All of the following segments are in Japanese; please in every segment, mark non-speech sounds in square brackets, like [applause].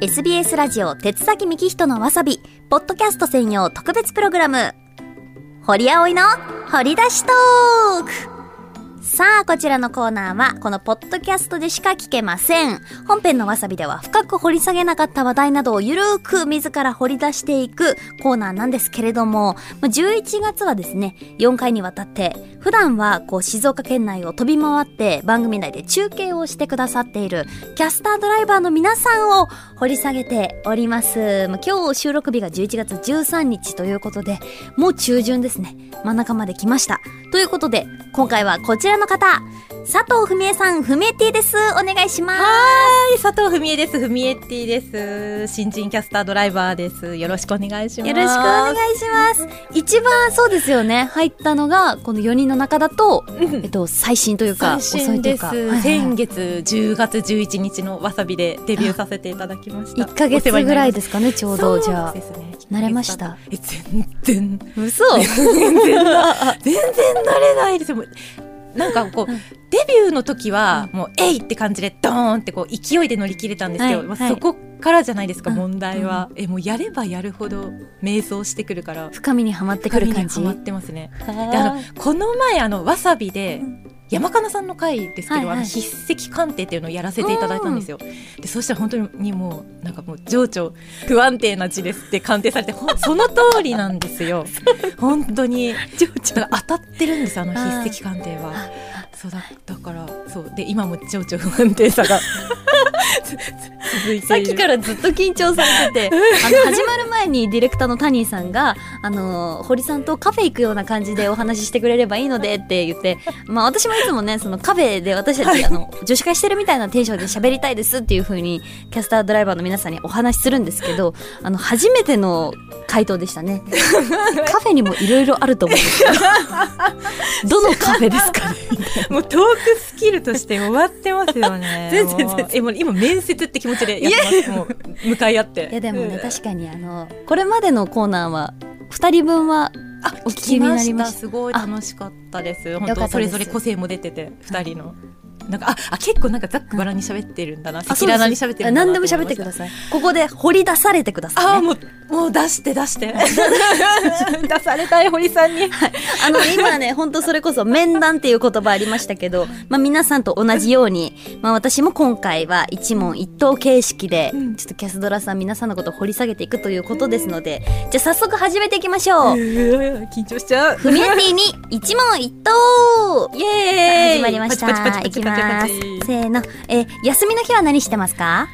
SBS ラジオ鉄崎幹人のわさびポッドキャスト専用特別プログラム。堀葵の掘り出しトーク。さあ、こちらのコーナーは、このポッドキャストでしか聞けません。本編のわさびでは深く掘り下げなかった話題などをゆるーく自ら掘り出していくコーナーなんですけれども、11月はですね、4回にわたって、普段はこう静岡県内を飛び回って番組内で中継をしてくださっているキャスタードライバーの皆さんを掘り下げております。今日収録日が11月13日ということで、もう中旬ですね。真ん中まで来ました。ということで、今回はこちらの方、佐藤文江さん、ふみえティです。お願いします。はい、佐藤文江です。ふみえティです。新人キャスタードライバーです。よろしくお願いします。よろしくお願いします。一番そうですよね、入ったのが、この4人の中だと、えっと、最新というか、最新です。はいはい、先月10月11日のわさびでデビューさせていただきました。1か月ぐらいですかね、ちょうど、じゃあ。ですね。慣れました？え、全然。嘘全然、全然慣れないですよ。なんかこう、デビューの時は、もう、えいって感じで、ドーンってこう、勢いで乗り切れたんですけど、まあ、そこからじゃないですか、問題は。え、もうやればやるほど、迷走してくるから。深みにはまってくる感じ。はまってますね。で、あの、この前、あの、わさびで、山かなさんの回ですけど、はいはい、あの筆跡鑑定っていうのをやらせていただいたんですよ。でそしたら本当にもうなんかもう情緒不安定な字ですって鑑定されて [laughs] その通りなんですよ。本当に。情緒。当たってるんですあの筆跡鑑定は。そうだだからそう。で今も情緒不安定さが続いてさっきからずっと緊張されてて [laughs] あの始まる前にディレクターのタニーさんがあの堀さんとカフェ行くような感じでお話ししてくれればいいのでって言って、まあ、私もいつもねそのカフェで私たち、はい、あの女子会してるみたいなテンションで喋りたいですっていうふうにキャスタードライバーの皆さんにお話しするんですけどあの初めての回答でしたね。[laughs] カフェにもいろいろあると思うんですけど。[laughs] どのカフェですかね？もうトークスキルとして終わってますよね。全然全然。えもう今面接って気持ちでやってます。もう向かい合って。いやでもね、確かにあのこれまでのコーナーは2人分はあお聞きになりました。すごい楽しかったです。本当それぞれ個性も出てて2人の。なんかああ結構なんかざっくばらに喋ってるんだな赤裸々に喋ってるんだな何でも喋ってください。ここで掘り出されてください、ね、あもうもう出して出して。[laughs] 出されたい堀さんに、はい、あの今ね本当それこそ面談っていう言葉ありましたけど、まあ、皆さんと同じように、まあ、私も今回は一問一答形式で、ちょっとキャスドラさん皆さんのことを掘り下げていくということですのでじゃあ早速始めていきましょう、緊張しちゃう。ふみやティに一問一答。[laughs] イエーイ。始まりました。いきますますせーの、えー、休みの日は何してますか？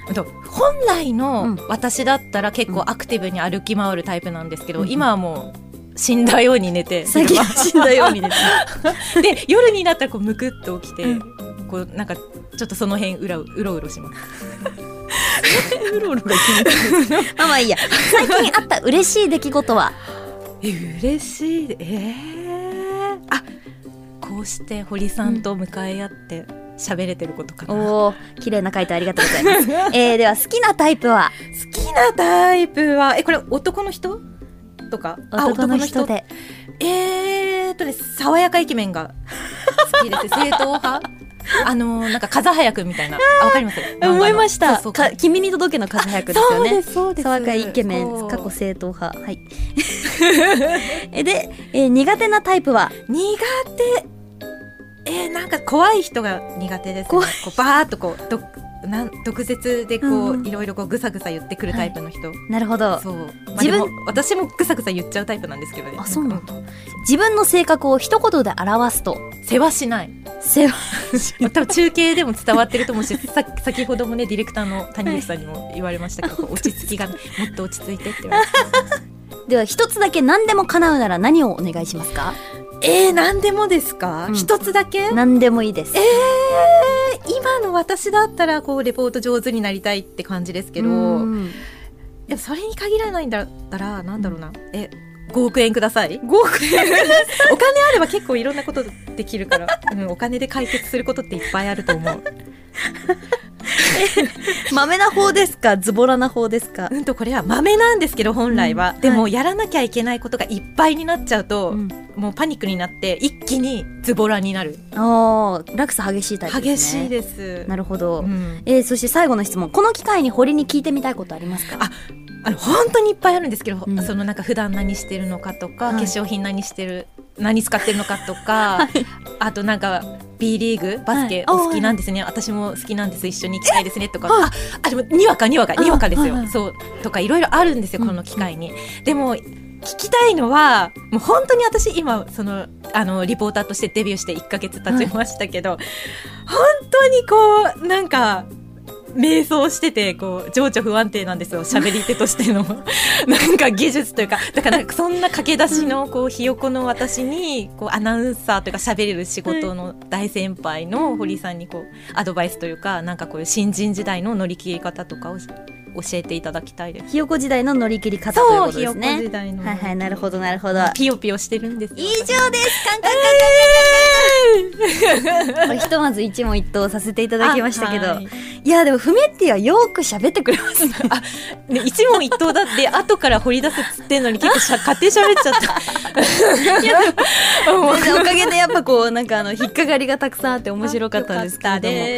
本来の私だったら結構アクティブに歩き回るタイプなんですけど、うん、今はもう死んだように寝て最近死んだように寝て。[laughs] で夜になったらこうむくっと起きて、うん、こうなんかちょっとその辺うらうろうろします。うろうろが気に [laughs] まあまあいいや。最近あった嬉しい出来事は？え嬉しい。えー、あこうして堀さんと向かい合って、うん喋れてることかな。おお綺麗な回答ありがとうございます。[laughs] えー、では好きなタイプは？好きなタイプはえこれ男の人？とか？男の人で。えー、っとね爽やかイケメンが好きです。[laughs] 正統派？あのー、なんか風早くみたいな。わかります？思いました。君に届けの風早くですよね。そうです爽やかイケメン過去正統派。はい。[laughs] で、えー、苦手なタイプは？苦手えー、なんか怖い人が苦手です、ね、こうバーっとこうどなん毒舌でこう、うん、いろいろこうぐさぐさ言ってくるタイプの人、はい、なるほど。そう、まあ、自分私もぐさぐさ言っちゃうタイプなんですけどねあそうなんだ、自分の性格を一言で表すと。世話しない。世話。しない多分中継でも伝わってると思うし [laughs] さ先ほどもねディレクターの谷口さんにも言われましたけど、はい、落ち着きがもっと落ち着いてって言われて [laughs] では一つだけ何でも叶うなら何をお願いしますか？えー、何でもですか？一、うん、つだけ？何でもいいです。えー、今の私だったら、こう、レポート上手になりたいって感じですけど、でもそれに限らないんだったら、なんだろうな。え、5億円ください？5億円？お金あれば結構いろんなことできるから、うん、お金で解決することっていっぱいあると思う。[laughs] 豆な方ですか？ズボラな方ですか？うんとこれは豆なんですけど本来は、うん、でもやらなきゃいけないことがいっぱいになっちゃうと、うん、もうパニックになって一気にズボラになる。ああ落差激しいタイプですね。激しいです。なるほど、うん。えーそして最後の質問。この機会に堀に聞いてみたいことありますか？ああの本当にいっぱいあるんですけど、うん。そのなんか普段何してるのかとか、はい。化粧品何してる何使ってるのかとか、あとなんか B リーグバスケはい。お好きなんですね、私も好きなんです。一緒に行きたいですね。とか、はいああでもにわかにわかにわかですよ、はいはい。そう。とかいろいろあるんですようん。この機会に、でも聞きたいのはもう本当に私今そのあのリポーターとしてデビューして1ヶ月経ちましたけど、本当にこうなんか迷走しててこう情緒不安定なんですよ喋り手としての。[laughs] なんか技術というかだからそんな駆け出しのこうひよこの私にこうアナウンサーというか喋れる仕事の大先輩の堀さんにこうアドバイスというかなんかこういう新人時代の乗り切り方とかを教えていただきたいです。ひよこ時代の乗り切り方ということひよこですね時代のはいはいなるほどなるほどピヨピヨしてるんですよ以上ですカンカンカンカンカンカンひとまず一問一答させていただきましたけど、いい、やでもフメッティはよく喋ってくれますねね、一問一答だって後から掘り出すっつってんのに結構しゃ勝手に喋っちゃった。もう全然おかげでやっぱこうなんかあの引っかかりがたくさんあって面白かったんですけれどもよかっ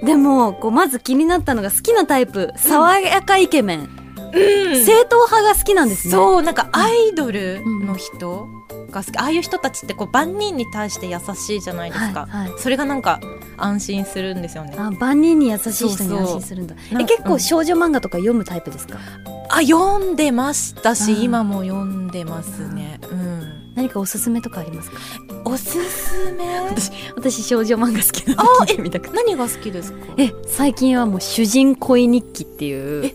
たででもこうまず気になったのが好きなタイプ爽やかイケメン、すうん。正統派が好きなんですね。そうなんかアイドルの人が好き、ああいう人たちってこう万人に対して優しいじゃないですか、はいはい。それがなんか安心するんですよね。あ万人に優しい人に安心するんだ。なえ結構うん。少女漫画とか読むタイプですか、あ読んでましたしうん今も読んでますね。うん何かおすすめとかありますか？おすすめ？私少女漫画好きなんであ聞いてみたくて。何が好きですか？え最近はもう主人恋日記っていうえ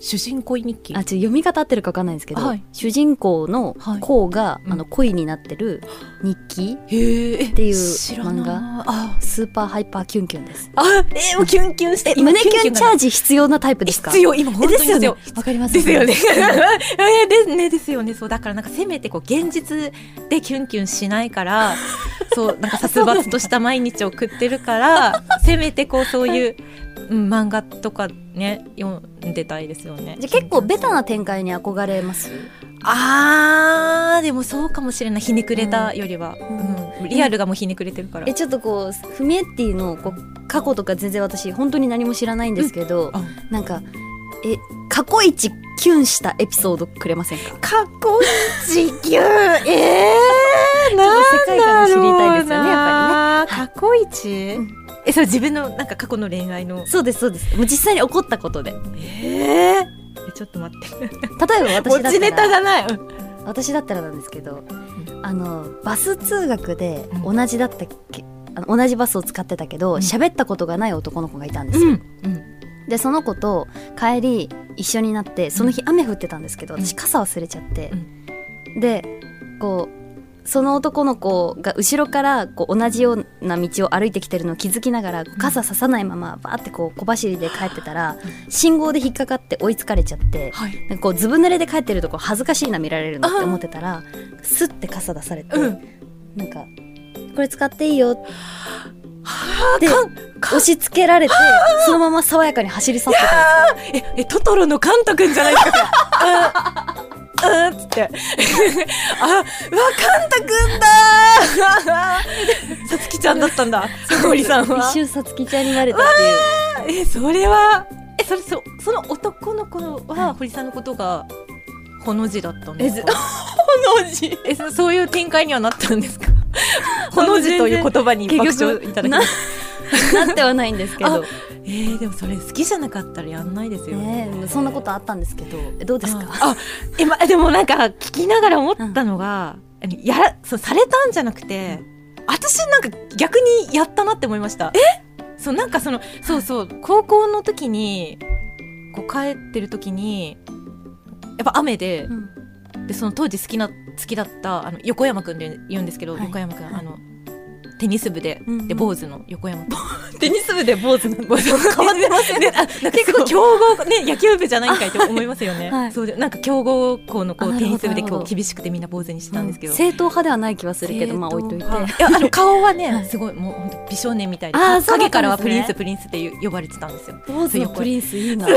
主人公日記。あちょ読み方合ってるか分かんないんですけど、はい。主人公のはい。公が、うん。あの恋になってる日記っていう漫画。あ。スーパーハイパーキュンキュンです。あえもうキュンキュンしてえ胸キュンチャージジ必要なタイプですか？必要今本当に必要。わかりますですよね。[laughs] えーですねですよね。そうだからなんかせめてこう現実でキュンキュンしないから、[laughs] そうなんか殺伐とした毎日を送ってるから、[laughs] せめてこうそういう、うん、漫画とかね読んでたいですよね。じゃあ結構ベタな展開に憧れます？あーでもそうかもしれない。ひねくれたよりは、ううん。リアルがもうひねくれてるから。えちょっとこうフミエッティのこう過去とか全然私本当に何も知らないんですけど、あなんかえ過去一キュンしたエピソードくれませんか？かっこいい時給えー、[laughs] ちょっと世界観が知りたいですよねやっぱりね。過去一、うんえそれ自分のなんか過去の恋愛の？そうですそうです。もう実際に起こったことで。えー、えちょっと待って。例えば私だ持ちネったらタがない、うん。私だったらなんですけど、あのバス通学でうん。同じだったっけ、あの同じバスを使ってたけどうん。喋、ったことがない男の子がいたんですよ、うん。でその子と帰り一緒になってその日雨降ってたんですけど、うん。私傘忘れちゃって、でこうその男の子が後ろからこう同じような道を歩いてきてるのを気づきながら傘ささないままバーってこう小走りで帰ってたら信号で引っかかって追いつかれちゃってはい。なんかこうずぶ濡れで帰ってるとこ恥ずかしいな見られるのって思ってたらスッて傘出されて、うん。なんか「これ使っていいよ」で押し付けられてそのまま爽やかに走り去ってたんですよ。ええトトロのカンタ君じゃないですかうんつって。[laughs] あうわカンタ君だー。さつきちゃんだったんだ森さんは。一瞬さつきちゃんになれたっていう。えそれはえそれそその男の子は堀さんのことがほの字だったんですか？[laughs] ほの字。えそそういう展開にはなったんですか？[laughs] ほの字という言葉に爆笑いただきなってはないんですけどえー、でもそれ好きじゃなかったらやんないですよね。えそんなことあったんですけどえどうですか？ああえ、ま、でもなんか聞きながら思ったのが、あのやらそうされたんじゃなくて、私なんか逆にやったなって思いました。え？そうなんかそのそうそう高校の時にこう帰ってる時にやっぱ雨で,、うん。でその当時好きな好きだったあの横山くんで言うんですけど、はい。横山くん、はい。あのテニス部で、うんうん。で坊主の横山。[laughs] テニス部で坊主なの変わってますよね。結構強豪ね野球部じゃないんかいと思いますよね。はい。そうでなんか強豪校のこうテニス部でなるほど。こう厳しくてみんな坊主にしてたんですけど。正統派ではない気はするけどまあ置いといて。い。やあの顔はね、はい。すごいもう本当美少年みたいで影からはプリンスプリンスって呼ばれてたんですよ。坊主のプリンスいいな。[laughs] い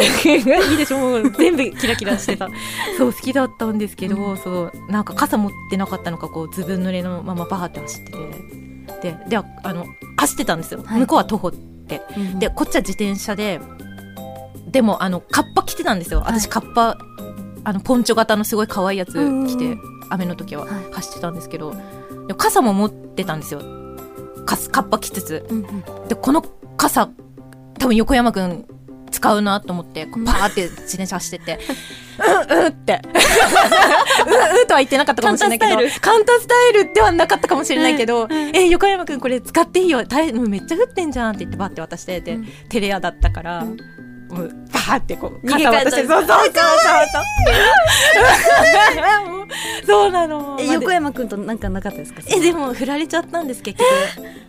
いでしょ。もう全部キラキラしてた。[laughs] そう好きだったんですけど、うん。そう。なんか傘持ってなかったのかこうずぶ濡れのままバーって走っててでであの走ってたんですよ、はい。向こうは徒歩って。でこっちは自転車ででもあのカッパ着てたんですよ。私、はい。カッパあのポンチョ型のすごい可愛いやつうんうん着て、雨の時ははい。走ってたんですけど、でも傘も持ってたんですよ。カッパ着つつ。うんうん。でこの傘多分横山くん使うなと思ってこうパーって自転車走ってって「[laughs] うんうん」って「うんうん」とは言ってなかったかもしれないけどカンタカンタスタイルではなかったかもしれないけど「うんうん。え横山くんこれ使っていいよ。タイムめっちゃ降ってんじゃん」って言ってバッて渡してて、うん。テレアだったから。うん。もうバーってこう肩渡してそうそうそうそう。そう [laughs] [laughs] そうなの。えまあ横山くんとなんかなかったですか？えでも振られちゃったんです結局。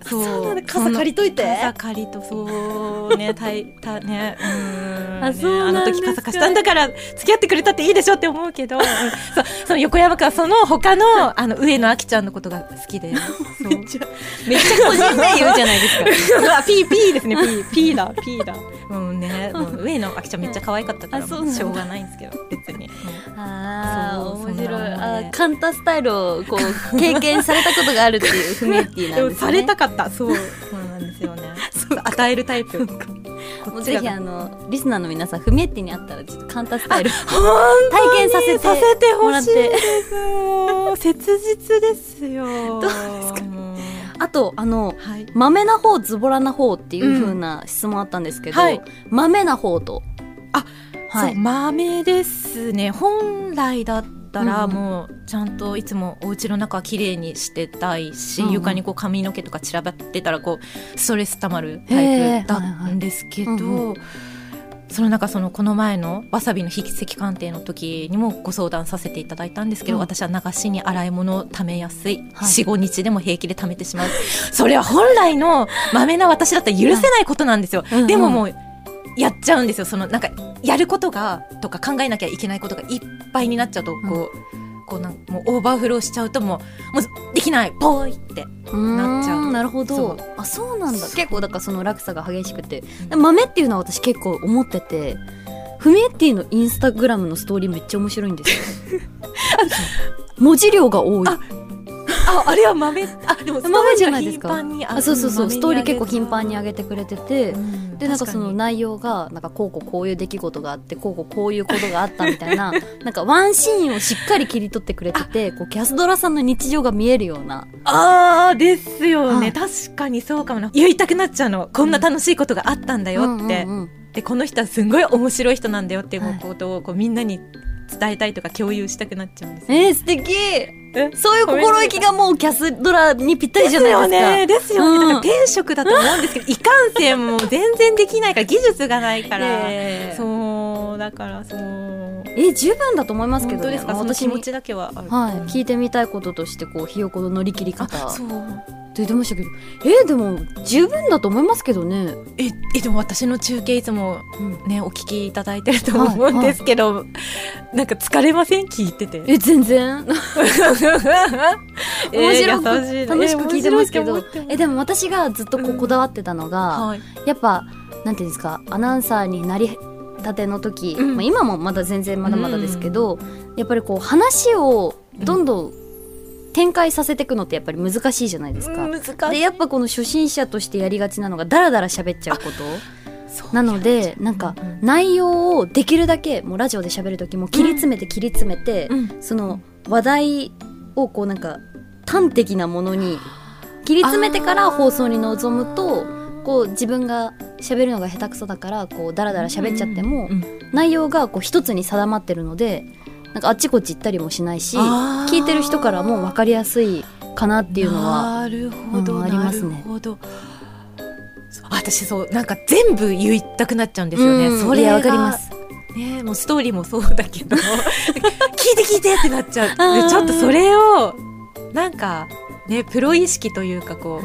[laughs] そう。傘借りといて。傘借りとそうね [laughs] たいたねうーんあねそうあの時傘貸したんだから付き合ってくれたっていいでしょって思うけど。うん。そうその横山君はその他のあの上野秋ちゃんのことが好きで。めっちゃ。めっちゃ個人名言うじゃないですか。あピーピーですねピーピーだピーだ。もうね。もう上野秋ちゃんめっちゃ可愛かったからしょうがないんですけど別に、ああ面白いあカンタスタイルをこう経験されたことがあるっていうフメッティなんですね。[laughs] されたかった。そう。そうなんですよね。与えるタイプ。[laughs] もうぜひあのリスナーの皆さんフメッティにあったらちょっとカンタスタイル体験させてもらって。切実ですよ。どうですか？あとあのはい。豆な方ズボラな方っていう風な質問あったんですけど、はい。豆な方と。あそうはい。豆ですね。本来だったらうんうん。もうちゃんといつもお家の中は綺麗にしてたいし、床にこう髪の毛とか散らばってたらこうストレスたまるタイプだったんですけど、その中そのこの前のわさびの筆跡鑑定の時にもご相談させていただいたんですけど、うん。私は流しに洗い物をためやすい、はい。45日でも平気でためてしまう。それは本来のまめな私だったら許せないことなんですよ、うんうん。でももうやっちゃうんですよ。そのなんかやることがとか考えなきゃいけないことがいっぱいになっちゃうとこう、こうなんもうオーバーフローしちゃうともうもうできないぽいってなっちゃうなるほど。あそうなんだ。結構だからその落差が激しくて。うん。豆っていうのは私結構思っててフメッティのインスタグラムのストーリーめっちゃ面白いんですよ。[laughs] 文字量が多いあああれは豆あでも豆じゃないですか？ストーリーが頻繁にあそうそうそうストーリー結構頻繁に上上げてくれてて、でなんかその内容がなんかこうこうこういう出来事があってこうこうこういうことがあったみたいな [laughs] なんかワンシーンをしっかり切り取ってくれててこうキャスドラさんの日常が見えるような。ああですよね、はい確かにそうかもな。言いたくなっちゃうの。こんな楽しいことがあったんだよって、うんうんうん。でこの人はすごい面白い人なんだよっていうはいことをこうみんなに伝えたいとか共有したくなっちゃうんですよえー、素敵えそういう心意気がもうキャスドラにぴったりじゃないですか。ですよね。ですよね、うん。だから天職だと思うんですけどいかんせんもう全然できないから。技術がないから、え。ーそうだからそう。え十分だと思いますけどね。本当ですか？その私に気持ちだけははい、聞いてみたいこととしてこうひよこの乗り切り方って言ってましたけどえー、でも十分だと思いますけどね、ええでも私の中継いつもうん。ねお聞きいただいてると思うんですけど、なんか疲れません？聞いてて。え全然？[laughs] 面白く、えー優しい。楽しく聞いてますけど。ええでも私がずっとこううんこだわってたのが、はい。やっぱなんていうんですかアナウンサーになりたての時、うん。まあ、今もまだ全然まだまだですけど、やっぱりこう話をどんどん展開させていくのってやっぱり難しいじゃないですか。でやっぱこの初心者としてやりがちなのがダラダラ喋っちゃうこと。なのでなんかうん内容をできるだけもうラジオで喋る時も切り詰めて切り詰めて、うん。その話題をこうなんか端的なものに切り詰めてから放送に臨むとこう自分が喋るのが下手くそだからこうダラダラ喋っちゃっても、うん。内容がこう一つに定まってるのでなんかあっちこっち行ったりもしないし聞いてる人からも分かりやすいかなっていうのはなるほど、うんありますね。私そうなんか全部言いたくなっちゃうんですよね、うんそれわかります。ねもうストーリーもそうだけど [laughs] 聞いて聞いてってなっちゃう。でちょっとそれをなんかねプロ意識というかこ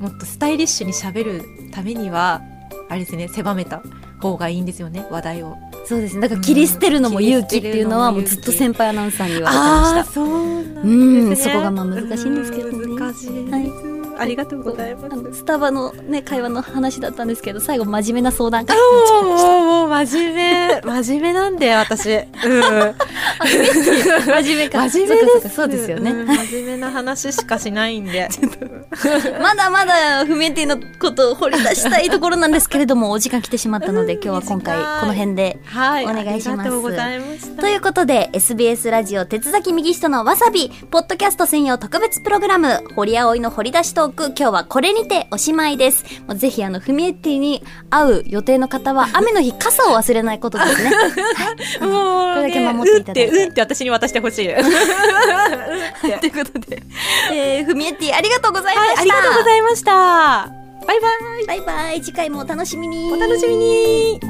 うもっとスタイリッシュにしゃべるためにはあれですね狭めた方がいいんですよね話題をそうですね。だから切り捨てるのも勇気っていうのはもうずっと先輩アナウンサーに言われてました。そうなんね。うんそこがまあ難しいんですけどね。うん難しい。はいありがとうございます。スタバのね会話の話だったんですけど最後真面目な相談会もうも [laughs] うもう真面目。真面目なんだよ私。うん。真面目。か。真面目です。そうですよね、ん。真面目な話しかしないんで。[laughs] まだまだフメティのことを掘り出したいところなんですけれどもお時間来てしまったので今日は今回この辺ではいお願いします。ありがとうございということで SBS ラジオ鉄崎右人のわさびポッドキャスト専用特別プログラム堀葵の掘り出しトーク今日はこれにておしまいです。もうぜひあのフミエッティに会う予定の方は [laughs] 雨の日傘を忘れないことですね。[laughs] もう、これだけ守っていただいて。うんってうんって私に渡してほしい。と [laughs] いうことで、えー、フミエッティありがとうございました、ありがとうございました。バイバイ。バイバイ。次回もお楽しみに。お楽しみに